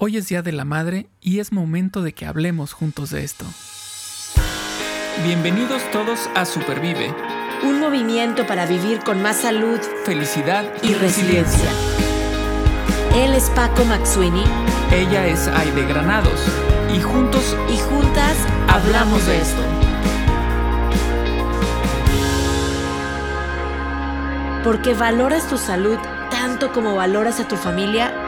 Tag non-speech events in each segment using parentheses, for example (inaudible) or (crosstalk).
Hoy es Día de la Madre y es momento de que hablemos juntos de esto. Bienvenidos todos a Supervive. Un movimiento para vivir con más salud, felicidad y, resiliencia. Él es Paco Maxuini. Ella es Aide Granados. Y juntos y juntas hablamos de esto. Porque valoras tu salud tanto como valoras a tu familia,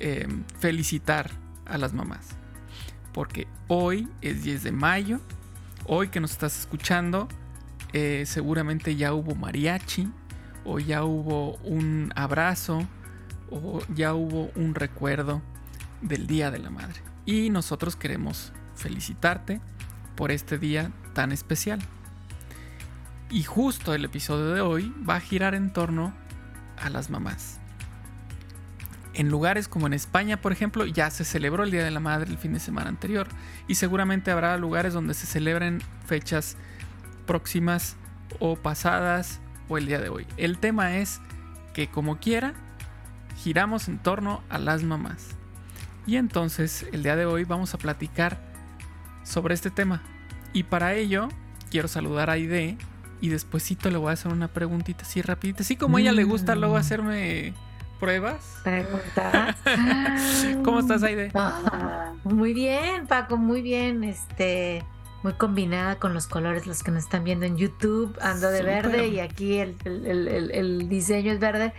eh, felicitar a las mamás. Porque hoy es 10 de mayo hoy que nos estás escuchando, eh, seguramente ya hubo mariachi, o ya hubo un abrazo, o ya hubo un recuerdo del Día de la Madre. Y nosotros queremos felicitarte por este día tan especial. Y justo el episodio de hoy va a girar en torno a las mamás. En lugares como en España, por ejemplo, ya se celebró el Día de la Madre el fin de semana anterior y seguramente habrá lugares donde se celebren fechas próximas o pasadas o el día de hoy. El tema es que como quiera, giramos en torno a las mamás. Y entonces el día de hoy vamos a platicar sobre este tema. Y para ello quiero saludar a Aide y despuesito le voy a hacer una preguntita así rapidita. Así como a ella le gusta luego mm. hacerme pruebas. Preguntas. (laughs) ¿Cómo estás, Aide? Ah, muy bien, Paco, muy bien. Este, muy combinada con los colores, los que nos están viendo en YouTube. Ando de verde y aquí el, diseño es verde.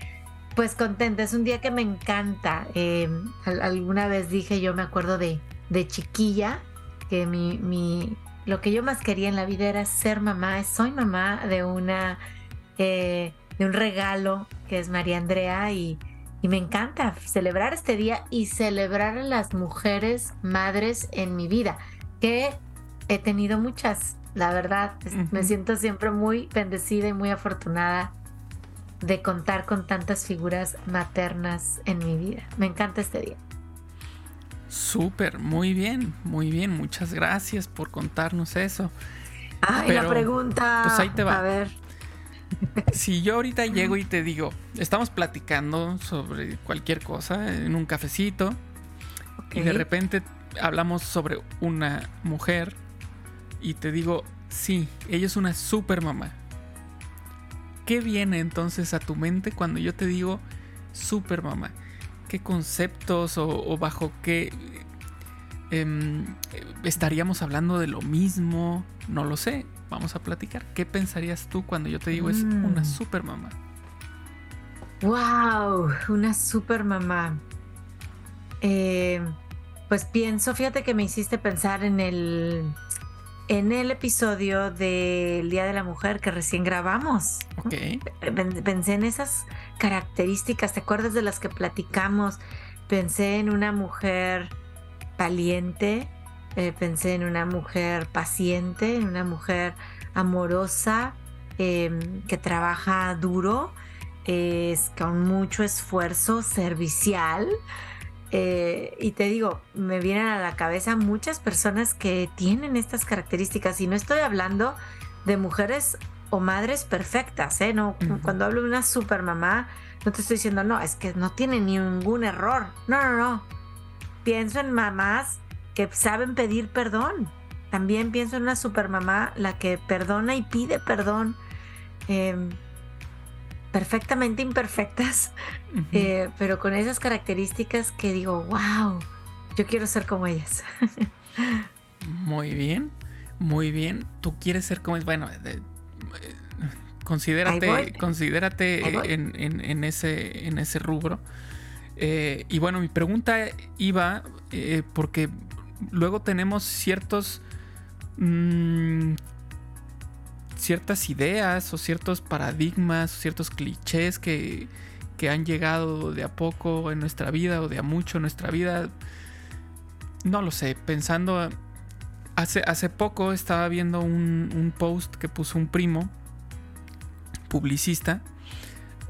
Pues contenta, es un día que me encanta. Eh, alguna vez dije, yo me acuerdo de, de chiquilla, que mi, mi, lo que yo más quería en la vida era ser mamá. Soy mamá de una, eh, de un regalo que es María Andrea y y me encanta celebrar este día y celebrar a las mujeres madres en mi vida, que he tenido muchas, la verdad. Me siento siempre muy bendecida y muy afortunada de contar con tantas figuras maternas en mi vida. Me encanta este día. Súper, muy bien, muy bien. Muchas gracias por contarnos eso. Ay, la pregunta. Pues ahí te va. A ver (laughs) si yo ahorita llego y te digo, estamos platicando sobre cualquier cosa en un cafecito y de repente hablamos sobre una mujer y te digo, sí, ella es una super mamá. ¿Qué viene entonces a tu mente cuando yo te digo super mamá? ¿Qué conceptos o, bajo qué em, estaríamos hablando de lo mismo? No lo sé vamos a platicar. ¿Qué pensarías tú cuando yo te digo es una mm. super mamá? ¡Wow! Una super mamá. Eh, pues pienso, fíjate que me hiciste pensar en el, en el episodio del Día de la Mujer que recién grabamos. Ok. Pensé en esas características, ¿te acuerdas de las que platicamos? Pensé en una mujer valiente, eh, pensé en una mujer paciente, en una mujer amorosa, em, que trabaja duro, es con mucho esfuerzo servicial. Eh, y te digo, me vienen a la cabeza muchas personas que tienen estas características y no estoy hablando de mujeres o madres perfectas, ¿eh? No, Cuando hablo de una super mamá, no te estoy diciendo, no, es que no tiene ningún error. No, no, no. Pienso en mamás que saben pedir perdón. También pienso en una supermamá, la que perdona y pide perdón. Em, perfectamente imperfectas, eh, pero con esas características que digo, wow, yo quiero ser como ellas. muy bien, muy bien. Tú quieres ser como ellas. Bueno, considérate, considérate en, ese, en ese rubro. Eh, y bueno, mi pregunta iba eh, porque luego tenemos ciertos... Mm, ciertas ideas o ciertos paradigmas, o ciertos clichés que, que han llegado de a poco en nuestra vida o de a mucho en nuestra vida. no lo sé, pensando, hace, hace poco estaba viendo un, post que puso un primo, publicista,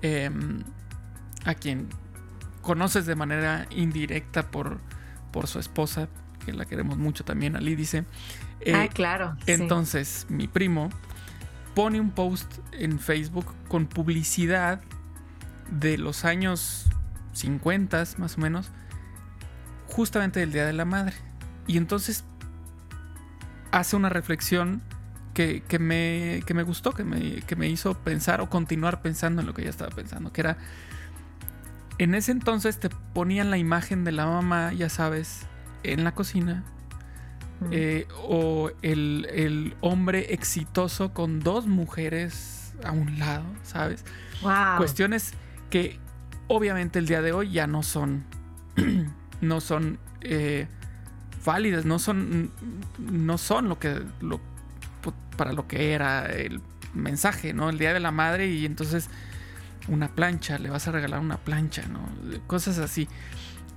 em, a quien conoces de manera indirecta por, por su esposa, que la queremos mucho también, Ali dice. ah, claro. Entonces, mi primo pone un post en Facebook con publicidad de los años 50 más o menos, justamente del Día de la Madre. Y entonces hace una reflexión que, me, me, gustó, que me, que me hizo pensar o continuar pensando en lo que ya estaba pensando, que era, en ese entonces te ponían la imagen de la mamá, ya sabes, en la cocina, eh, o el, hombre exitoso con dos mujeres a un lado, ¿sabes? Cuestiones que obviamente el día de hoy ya no son, (clears throat) no son eh, válidas, no son, no son lo que, lo, para lo que era el mensaje, ¿no? El día de la madre y entonces una plancha, le vas a regalar una plancha, ¿no? Cosas así.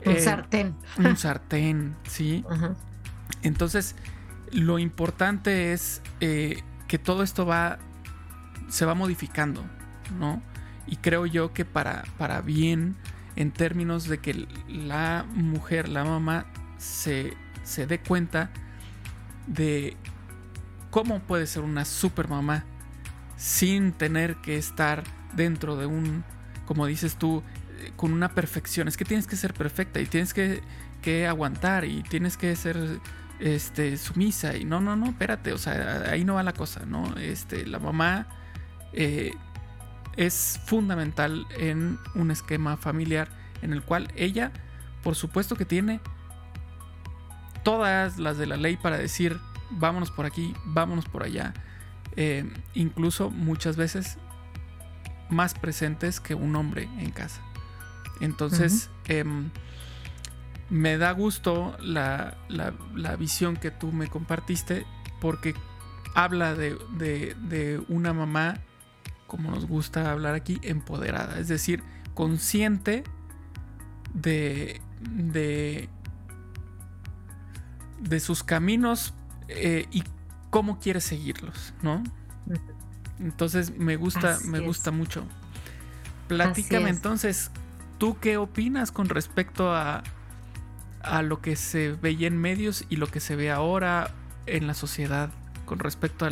Un eh, sartén. Un sartén, sí. Entonces, lo importante es eh, que todo esto va, se va modificando, ¿no? Y creo yo que para, para bien, en términos de que la mujer, la mamá, se, se dé cuenta de cómo puede ser una super mamá sin tener que estar dentro de un, como dices tú, con una perfección. Es que tienes que ser perfecta y tienes que, que aguantar y tienes que ser este, sumisa. Y no, no, no, espérate, o sea, ahí no va la cosa, ¿no? Este, la mamá eh, es fundamental en un esquema familiar en el cual ella, por supuesto que tiene todas las de la ley para decir, vámonos por aquí, vámonos por allá. Eh, incluso muchas veces más presentes que un hombre en casa. Entonces, em, me da gusto la, visión que tú me compartiste porque habla de, de, una mamá, como nos gusta hablar aquí, empoderada, es decir, consciente de, de, de sus caminos eh, y cómo quiere seguirlos, ¿no? Entonces me gusta, me gusta mucho. Platícame entonces, ¿tú qué opinas con respecto a, a lo que se veía en medios y lo que se ve ahora en la sociedad con respecto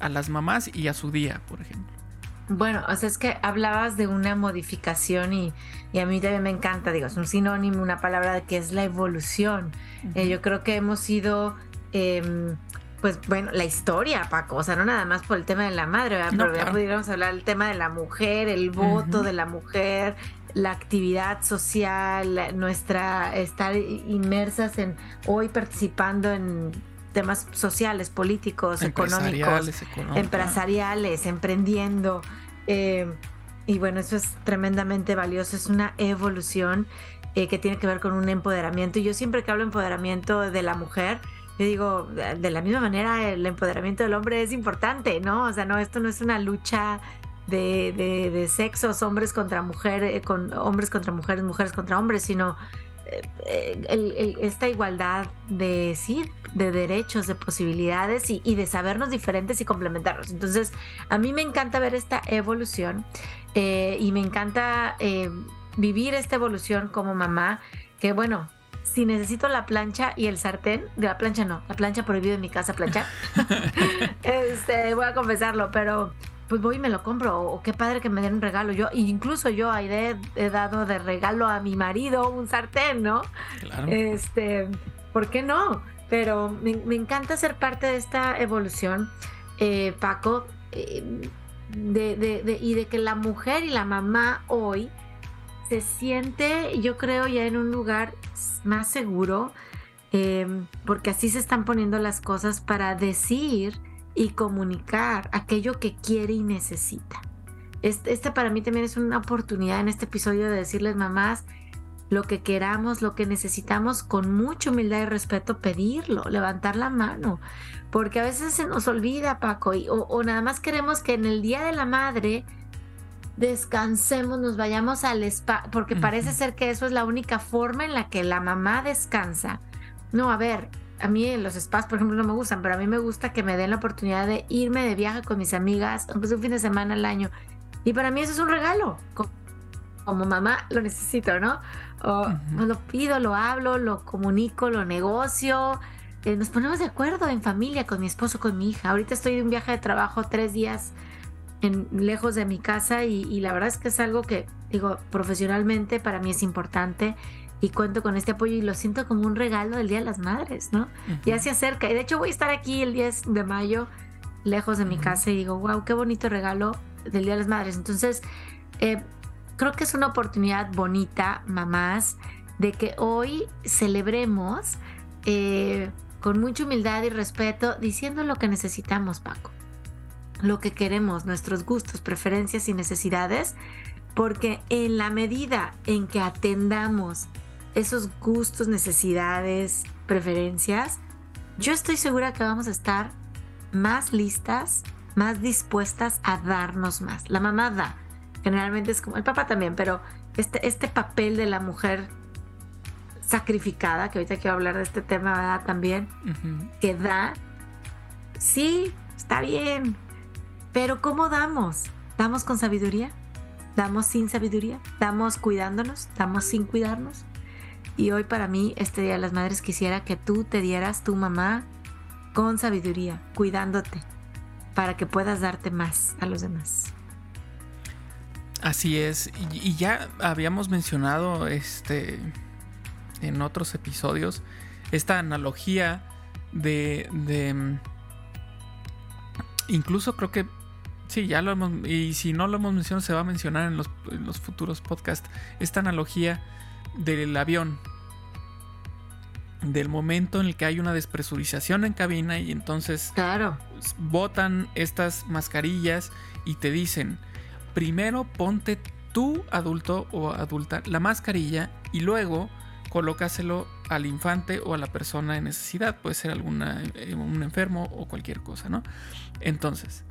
a las mamás y a su día, por ejemplo? Bueno, o sea, es que hablabas de una modificación y, a mí también me encanta, digo, es un sinónimo, una palabra que es la evolución. Eh, yo creo que hemos ido, em, pues bueno, la historia, Paco, o sea, no nada más por el tema de la madre, pero ya pudiéramos hablar del tema de la mujer, el voto de la mujer, la actividad social, nuestra estar inmersas en hoy participando en temas sociales, políticos, económicos, empresariales, emprendiendo. Eh, y bueno, eso es tremendamente valioso, es una evolución eh, que tiene que ver con un empoderamiento. Y yo siempre que hablo de empoderamiento de la mujer, yo digo, de la misma manera, el empoderamiento del hombre es importante, ¿no? O sea, no, esto no es una lucha de, de, sexos, hombres contra mujeres, eh, con hombres contra mujeres, mujeres contra hombres, sino eh, esta igualdad de sí, de derechos, de posibilidades y, de sabernos diferentes y complementarnos. Entonces, a mí me encanta ver esta evolución eh, y me encanta vivir esta evolución como mamá, que bueno, si necesito la plancha y el sartén, de la plancha no, la plancha prohibido en mi casa planchar, (laughs) (laughs) este, voy a confesarlo, pero pues voy y me lo compro, o, qué padre que me den un regalo. Yo, incluso yo he, he dado de regalo a mi marido un sartén, ¿no? Claro. Este, ¿por qué no? Pero me, encanta ser parte de esta evolución, eh, Paco, eh, de, y de que la mujer y la mamá hoy se siente, yo creo, ya en un lugar más seguro, eh, porque así se están poniendo las cosas para decir y comunicar aquello que quiere y necesita. Este, para mí también es una oportunidad en este episodio de decirles mamás lo que queramos, lo que necesitamos, con mucha humildad y respeto pedirlo, levantar la mano, porque a veces se nos olvida, Paco, o, nada más queremos que en el Día de la Madre descansemos, nos vayamos al spa, porque parece ser que eso es la única forma en la que la mamá descansa. No, a ver, a mí los spas, por ejemplo, no me gustan, pero a mí me gusta que me den la oportunidad de irme de viaje con mis amigas, aunque sea un fin de semana al año. Y para mí eso es un regalo. Como mamá lo necesito, ¿no? O lo pido, lo hablo, lo comunico, lo negocio. Eh, nos ponemos de acuerdo en familia, con mi esposo, con mi hija. Ahorita estoy de un viaje de trabajo tres días en, lejos de mi casa y, la verdad es que es algo que, digo, profesionalmente para mí es importante y cuento con este apoyo y lo siento como un regalo del Día de las Madres, ¿no? Ya se acerca y de hecho voy a estar aquí el 10 de mayo lejos de mi casa y digo, wow, qué bonito regalo del Día de las Madres. Entonces, eh, creo que es una oportunidad bonita, mamás, de que hoy celebremos eh, con mucha humildad y respeto, diciendo lo que necesitamos, Paco, lo que queremos, nuestros gustos, preferencias y necesidades, porque en la medida en que atendamos esos gustos, necesidades, preferencias, yo estoy segura que vamos a estar más listas, más dispuestas a darnos más. La mamá da, generalmente es como el papá también, pero este, este papel de la mujer sacrificada, que ahorita quiero hablar de este tema también, que da, sí, está bien, pero ¿cómo damos? ¿Damos con sabiduría? ¿Damos sin sabiduría? ¿Damos cuidándonos? ¿Damos sin cuidarnos? Y hoy para mí, este Día de las Madres, quisiera que tú te dieras tu mamá con sabiduría, cuidándote, para que puedas darte más a los demás. Así es, y, ya habíamos mencionado este en otros episodios esta analogía de, de incluso creo que sí, ya lo hemos y si no lo hemos mencionado se va a mencionar en los futuros podcasts esta analogía del avión del momento en el que hay una despresurización en cabina y entonces claro. botan estas mascarillas y te dicen primero ponte tú, adulto o adulta, la mascarilla y luego colócaselo al infante o a la persona en necesidad. Puede ser alguna, eh, un enfermo o cualquier cosa, ¿no? Entonces,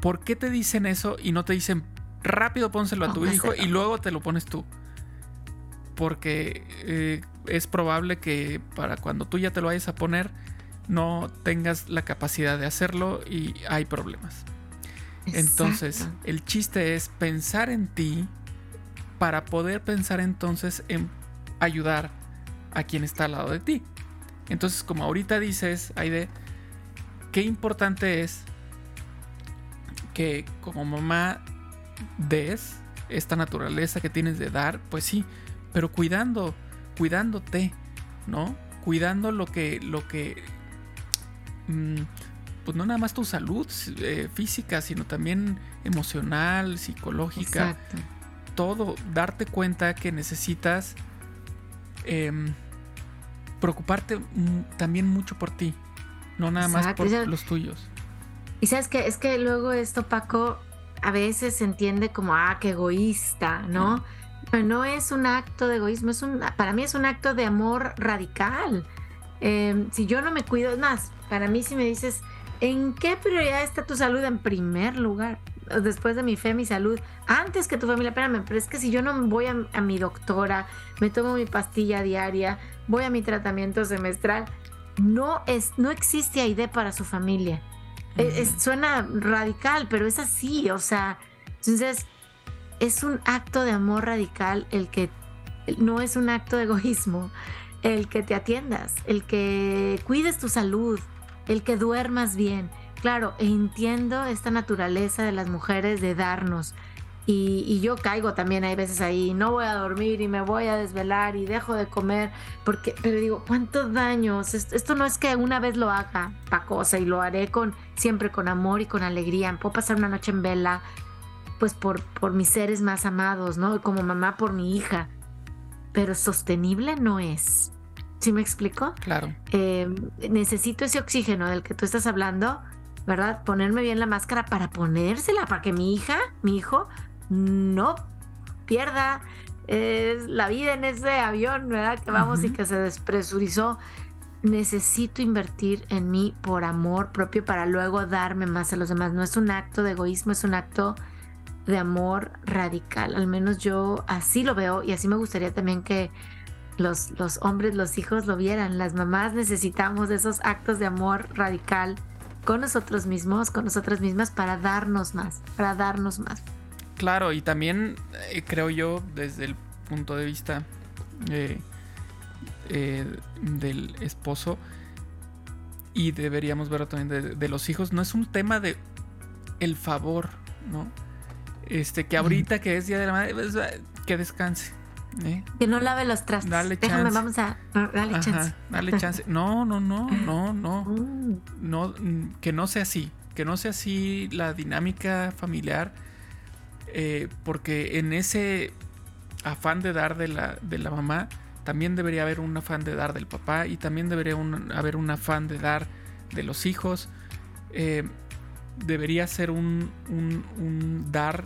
¿por qué te dicen eso y no te dicen rápido pónselo a tu hijo y luego te lo pones tú? Porque eh, es probable que para cuando tú ya te lo vayas a poner no tengas la capacidad de hacerlo y hay problemas. Entonces, el chiste es pensar en ti para poder pensar entonces en ayudar a quien está al lado de ti. Entonces, como ahorita dices, Aide, qué importante es que como mamá des esta naturaleza que tienes de dar, pues sí, pero cuidando, cuidándote, ¿no? Cuidando lo que, lo que, mm, pues no nada más tu salud eh, física, sino también emocional, psicológica. Exacto. Todo, darte cuenta que necesitas em, preocuparte también mucho por ti, no nada más por los tuyos. Y sabes que es que luego esto, Paco, a veces se entiende como, ah, qué egoísta, ¿no? No es un acto de egoísmo, es un, para mí es un acto de amor radical. Em, si yo no me cuido, es más, para mí si me dices, ¿En qué prioridad está tu salud en primer lugar? Después de mi fe, mi salud, antes que tu familia, espérame, pero es que si yo no voy a, mi doctora, me tomo mi pastilla diaria, voy a mi tratamiento semestral, no, es, no existe AID para su familia. E, suena radical, pero es así, o sea, entonces es un acto de amor radical el que no es un acto de egoísmo, el que te atiendas, el que cuides tu salud, el que duermas bien. Claro, entiendo esta naturaleza de las mujeres de darnos. Y, yo caigo también, hay veces ahí, no voy a dormir y me voy a desvelar y dejo de comer, porque, pero digo, ¿cuántos daños? Esto, no es que una vez lo haga pa' cosa y lo haré con, siempre con amor y con alegría. Puedo pasar una noche en vela, pues por, por mis seres más amados, ¿no? Como mamá por mi hija. Pero sostenible no es. ¿Sí me explico? Claro. Em, necesito ese oxígeno del que tú estás hablando, ¿verdad? Ponerme bien la máscara para ponérsela, para que mi hija, mi hijo, no pierda la vida en ese avión, ¿verdad? Que vamos y que se despresurizó. Necesito invertir en mí por amor propio para luego darme más a los demás. No es un acto de egoísmo, es un acto de amor radical. Al menos yo así lo veo y así me gustaría también que los, los hombres, los hijos lo vieran. Las mamás necesitamos esos actos de amor radical con nosotros mismos, con nosotras mismas, para darnos más, para darnos más. Claro, y también eh, creo yo, desde el punto de vista eh, eh, del esposo, y deberíamos verlo también de, los hijos, no es un tema de el favor, ¿no? Este, que ahorita que es Día de la Madre, pues, que descanse. Que no lave los trastes. Dale Déjame, vamos a. Dale chance. Dale chance. (laughs) No, no, no, no, no. Mm. no. Que no sea así. Que no sea así la dinámica familiar eh, porque en ese afán de dar de la, de la mamá, también debería haber un afán de dar del papá y también debería haber un afán de dar de los hijos. Eh, debería ser un, dar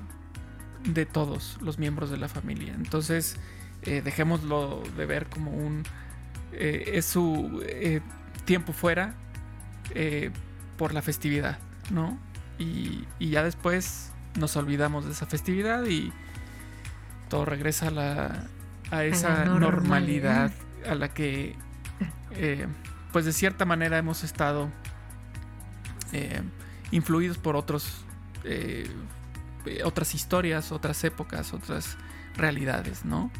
de todos los miembros de la familia. Entonces, eh, dejémoslo de ver como un... es su tiempo fuera por la festividad, ¿no? Y, y ya después nos olvidamos de esa festividad y todo regresa a, la, a esa normalidad. a la que, eh, pues de cierta manera hemos estado eh, influidos por otros, eh, otras historias, otras épocas, otras realidades, ¿no?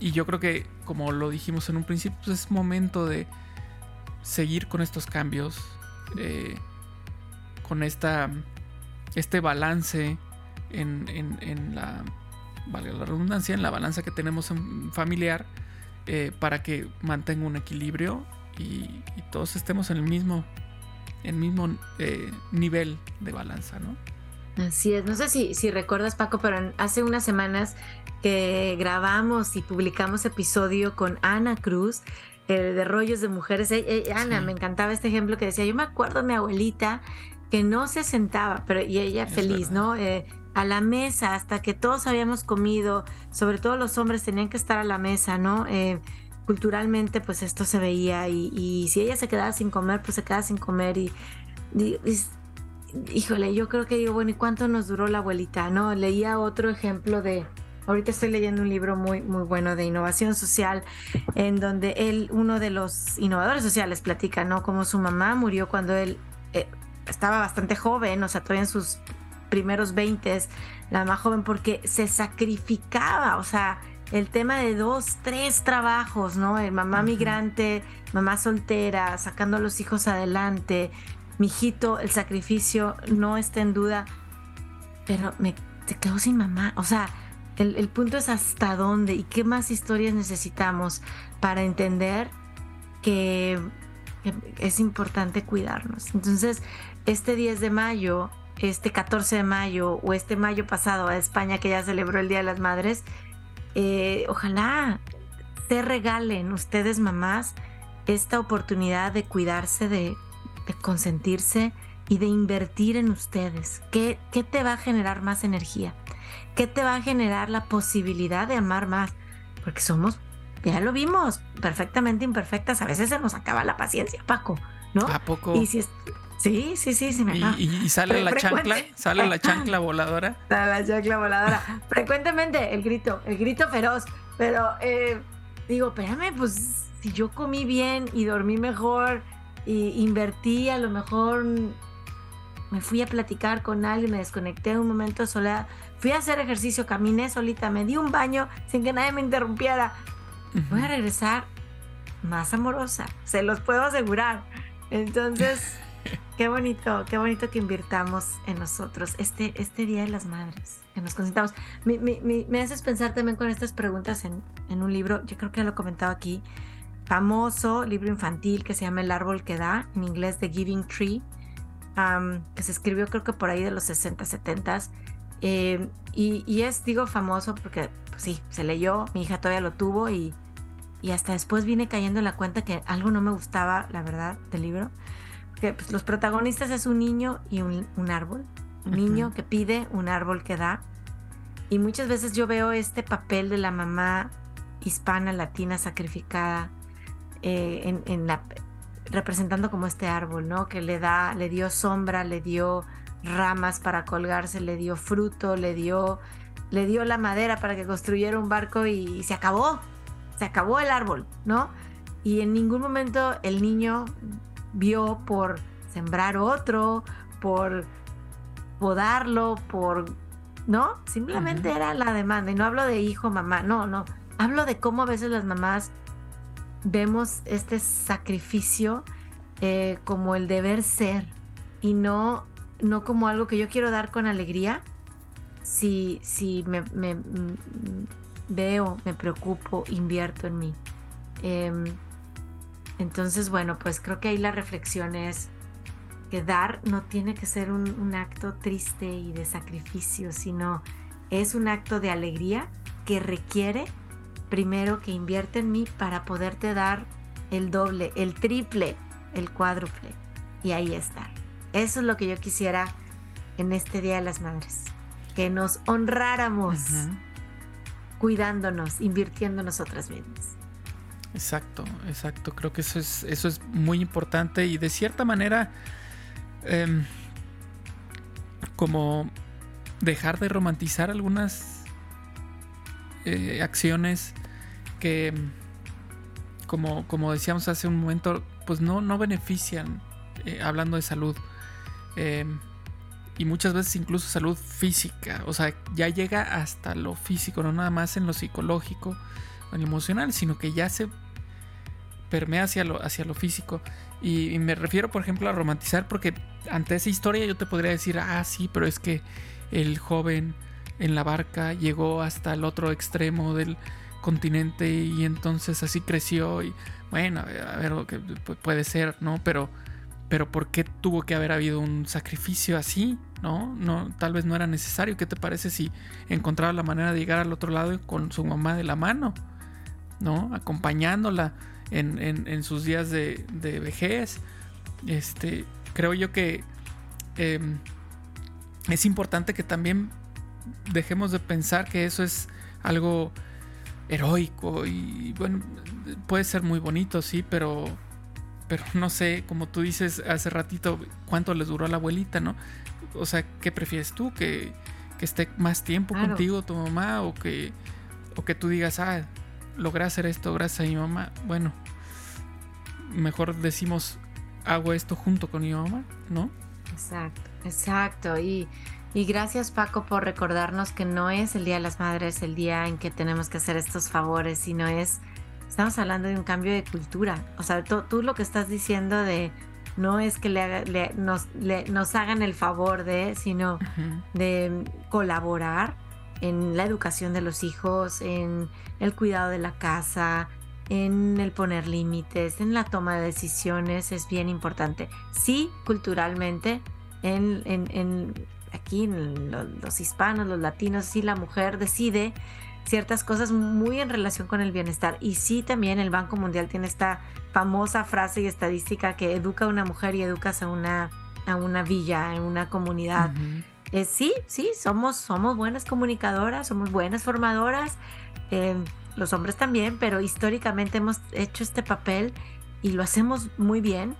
Y yo creo que, como lo dijimos en un principio, pues es momento de seguir con estos cambios, con esta este balance en, la, valga la redundancia, en la balanza que tenemos en familiar eh, para que mantenga un equilibrio y, todos estemos en el mismo, el mismo eh, nivel de balanza, ¿no? Así es, no sé si, si recuerdas Paco, pero hace unas semanas que grabamos y publicamos episodio con Ana Cruz, de Rollos de Mujeres. Ana, me encantaba este ejemplo que decía, yo me acuerdo de mi abuelita que no se sentaba, pero y ella feliz, ¿no? Eh, a la mesa hasta que todos habíamos comido, sobre todo los hombres tenían que estar a la mesa, ¿no? Culturalmente pues esto se veía y, si ella se quedaba sin comer, pues se quedaba sin comer y, híjole, yo creo que digo, bueno, ¿y cuánto nos duró la abuelita? ¿No? Leía otro ejemplo de, ahorita estoy leyendo un libro muy, muy bueno de innovación social, en donde él, uno de los innovadores sociales, platica, ¿no? Como su mamá murió cuando él eh, estaba bastante joven, o sea, todavía en sus primeros 20, la más joven, porque se sacrificaba, o sea, el tema de dos, tres trabajos, ¿no? El mamá migrante, mamá soltera, sacando a los hijos adelante, mi hijito, el sacrificio no está en duda, pero me te quedo sin mamá, o sea, el, el punto es hasta dónde y qué más historias necesitamos para entender que es importante cuidarnos. Entonces, este 10 de mayo, este 14 de mayo o este mayo pasado a España que ya celebró el Día de las Madres, eh, ojalá te regalen ustedes mamás esta oportunidad de cuidarse, de, consentirse y de invertir en ustedes. ¿Qué, ¿Qué te va a generar más energía? ¿Qué te va a generar la posibilidad de amar más? Porque somos, ya lo vimos, perfectamente imperfectas. A veces se nos acaba la paciencia, Paco, ¿no? ¿A poco? Y si, Sí, sí, sí, sí me ¿Y, y, sale la chancla? ¿Sale la chancla voladora? Sale la chancla voladora. Frecuentemente el grito, el grito feroz. Pero eh, digo, espérame, pues si yo comí bien y dormí mejor y invertí, a lo mejor me fui a platicar con alguien, me desconecté un momento sola, fui a hacer ejercicio, caminé solita, me di un baño sin que nadie me interrumpiera. Voy a regresar más amorosa, se los puedo asegurar. Entonces... (laughs) Qué bonito, qué bonito que invirtamos en nosotros este, este Día de las Madres, que nos consentamos. Me, haces pensar también con estas preguntas en, un libro, yo creo que ya lo he comentado aquí, famoso libro infantil que se llama El árbol que da, en inglés The Giving Tree, que se escribió creo que por ahí de los 60, 70. Eh, y, es, digo, famoso porque pues sí, se leyó, mi hija todavía lo tuvo y, y hasta después vine cayendo en la cuenta que algo no me gustaba, la verdad, del libro que pues, los protagonistas es un niño y un, árbol. Un niño que pide, un árbol que da. Y muchas veces yo veo este papel de la mamá hispana, latina, sacrificada, eh, en, la, representando como este árbol, ¿no? Que le da, le dio sombra, le dio ramas para colgarse, le dio fruto, le dio, le dio la madera para que construyera un barco y, se acabó. se acabó el árbol, ¿no? Y en ningún momento el niño vio por sembrar otro, por podarlo, por... ¿No? Simplemente era la demanda. Y no hablo de hijo, mamá, no, no. Hablo de cómo a veces las mamás vemos este sacrificio eh, como el deber ser y no, no como algo que yo quiero dar con alegría. Si, si me, mm, veo, me preocupo, invierto en mí. Em, entonces, bueno, pues creo que ahí la reflexión es que dar no tiene que ser un, acto triste y de sacrificio, sino es un acto de alegría que requiere primero que invierte en mí para poderte dar el doble, el triple, el cuádruple. Y ahí está. Eso es lo que yo quisiera en este Día de las Madres. Que nos honráramos cuidándonos, invirtiendo en nosotras mismas. Exacto, exacto. Creo que eso es, eso es muy importante y de cierta manera em, como dejar de romantizar algunas eh, acciones que, como, como decíamos hace un momento, pues no, no benefician, eh, hablando de salud. Em, y muchas veces incluso salud física. O sea, ya llega hasta lo físico, no nada más en lo psicológico en lo emocional, sino que ya se permea hacia lo, hacia lo físico. Y, me refiero, por ejemplo, a romantizar, porque ante esa historia yo te podría decir, ah, sí, pero es que el joven en la barca llegó hasta el otro extremo del continente y entonces así creció y bueno, a ver, puede ser, ¿no? Pero, pero ¿por qué tuvo que haber habido un sacrificio así? ¿no? No, tal vez no era necesario. ¿Qué te parece si encontraba la manera de llegar al otro lado con su mamá de la mano? ¿No? Acompañándola en, sus días de, vejez. Este, creo yo que em, es importante que también dejemos de pensar que eso es algo heroico y bueno, puede ser muy bonito, sí, pero pero no sé, como tú dices hace ratito, cuánto les duró a la abuelita, ¿no? o sea, ¿qué prefieres tú? ¿Que, esté más tiempo contigo tu mamá o que, o que tú digas, ah, logré hacer esto gracias a mi mamá? Bueno, mejor decimos, hago esto junto con mi mamá, ¿no? Exacto, exacto. Y, y gracias Paco por recordarnos que no es el Día de las Madres el día en que tenemos que hacer estos favores, sino es, estamos hablando de un cambio de cultura. O sea, tú lo que estás diciendo de no es que le, nos, hagan el favor de, sino de colaborar en la educación de los hijos, en el cuidado de la casa, en el poner límites, en la toma de decisiones, es bien importante. Sí, culturalmente, en, aquí en los hispanos, los latinos, sí la mujer decide ciertas cosas muy en relación con el bienestar. Y sí, también el Banco Mundial tiene esta famosa frase y estadística que educa a una mujer y educas a una, a una villa, en una comunidad. Eh, sí, sí, somos, somos buenas comunicadoras, somos buenas formadoras, eh, los hombres también, pero históricamente hemos hecho este papel y lo hacemos muy bien.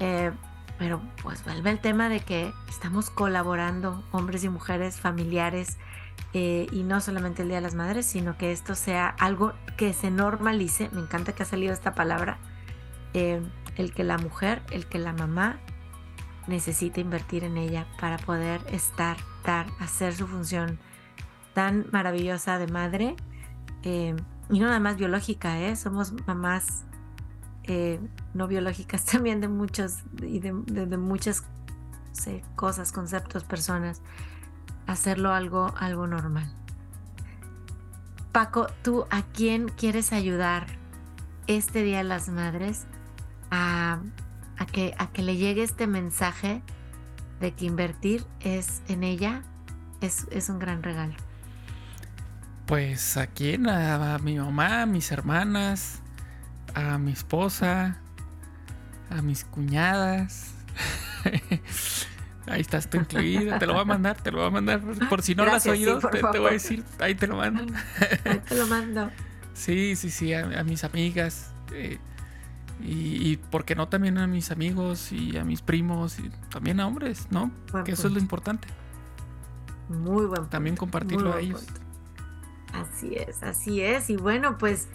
Eh, pero pues vuelve el tema de que estamos colaborando, hombres y mujeres, familiares, y no solamente el Día de las Madres, sino que esto sea algo que se normalice, me encanta que ha salido esta palabra, el que la mujer, el que la mamá necesita invertir en ella para poder estar, dar, hacer su función tan maravillosa de madre, eh, y no nada más biológica, somos mamás no biológicas (laughs) también de muchos y de, muchas cosas, conceptos, personas hacerlo algo, algo normal. Paco, ¿tú a quién quieres ayudar este Día de las Madres a, que, a que le llegue este mensaje de que invertir es en ella es, es un gran regalo? Pues a quién, a, mi mamá, a mis hermanas, a mi esposa, a mis cuñadas. (laughs) Ahí estás tú incluida, te lo voy a mandar, te lo voy a mandar. Por si no lo has oído, te, voy a decir, ahí te lo mando. Ahí te lo mando. (laughs) Sí, sí, sí, a, mis amigas. Eh, y, y, por qué no también a mis amigos y a mis primos y también a hombres, ¿no? que eso es lo importante. Muy buen También compartirlo a ellos. Así es, así es. Y bueno, pues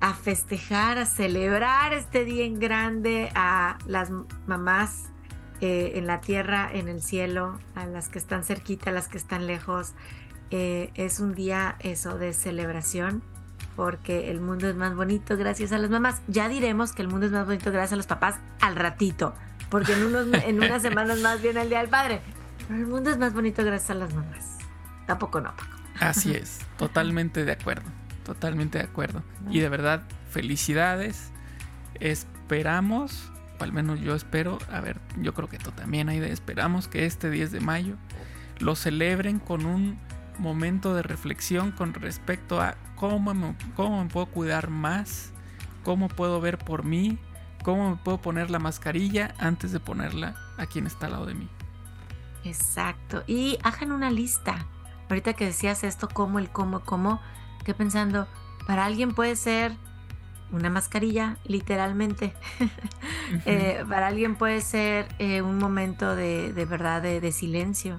a festejar, a celebrar este día en grande a las mamás eh, en la tierra, en el cielo, a las que están cerquita, a las que están lejos. Eh, es un día eso de celebración porque el mundo es más bonito gracias a las mamás. Ya diremos que el mundo es más bonito gracias a los papás al ratito, porque en, unos, (laughs) en unas semanas más viene el Día del Padre. Pero el mundo es más bonito gracias a las mamás. Tampoco no, Paco. Así es, totalmente de acuerdo, totalmente de acuerdo. Y de verdad, felicidades. Esperamos, o al menos yo espero, a ver, yo creo que tú también, Aide, esperamos que este 10 de mayo lo celebren con un momento de reflexión con respecto a cómo me, cómo me puedo cuidar más, cómo puedo ver por mí, cómo me puedo poner la mascarilla antes de ponerla a quien está al lado de mí. Exacto. Y hagan una lista. Ahorita que decías esto, cómo, el cómo, cómo, que pensando, para alguien puede ser una mascarilla, literalmente. (laughs) Eh, para alguien puede ser eh, un momento de, verdad de silencio.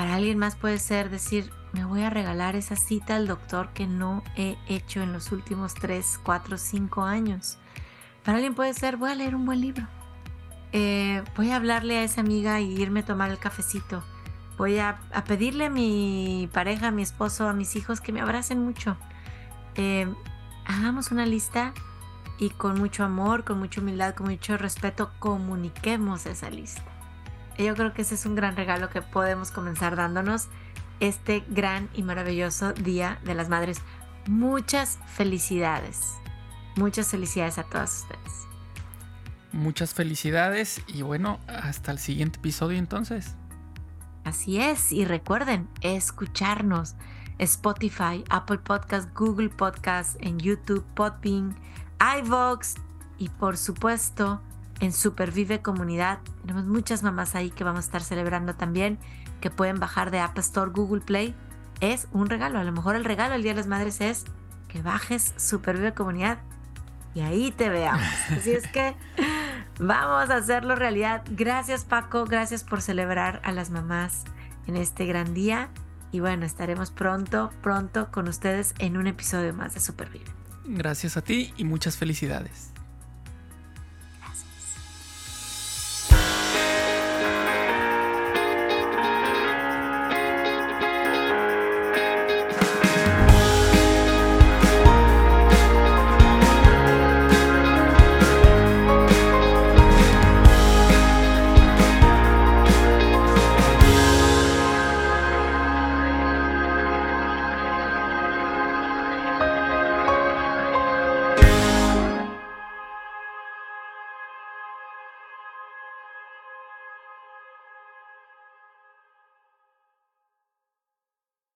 Para alguien más puede ser decir, me voy a regalar esa cita al doctor que no he hecho en los últimos 3, 4, 5 años. Para alguien puede ser, voy a leer un buen libro. Eh, voy a hablarle a esa amiga y irme a tomar el cafecito. Voy a, pedirle a mi pareja, a mi esposo, a mis hijos que me abracen mucho. Eh, hagamos una lista y con mucho amor, con mucha humildad, con mucho respeto, comuniquemos esa lista. Yo creo que ese es un gran regalo que podemos comenzar dándonos este gran y maravilloso Día de las Madres. Muchas felicidades. Muchas felicidades a todas ustedes. Muchas felicidades y bueno, hasta el siguiente episodio entonces. Así es, y recuerden escucharnos Spotify, Apple Podcast, Google Podcast, en YouTube, Podbean, iVoox y por supuesto en Supervive Comunidad. Tenemos muchas mamás ahí que vamos a estar celebrando también que pueden bajar de App Store, Google Play, es un regalo. A lo mejor el regalo el Día de las Madres es que bajes Supervive Comunidad y ahí te veamos. Así es que vamos a hacerlo realidad. Gracias Paco, gracias por celebrar a las mamás en este gran día. Y bueno, estaremos pronto, pronto con ustedes en un episodio más de Supervive. Gracias a ti y muchas felicidades.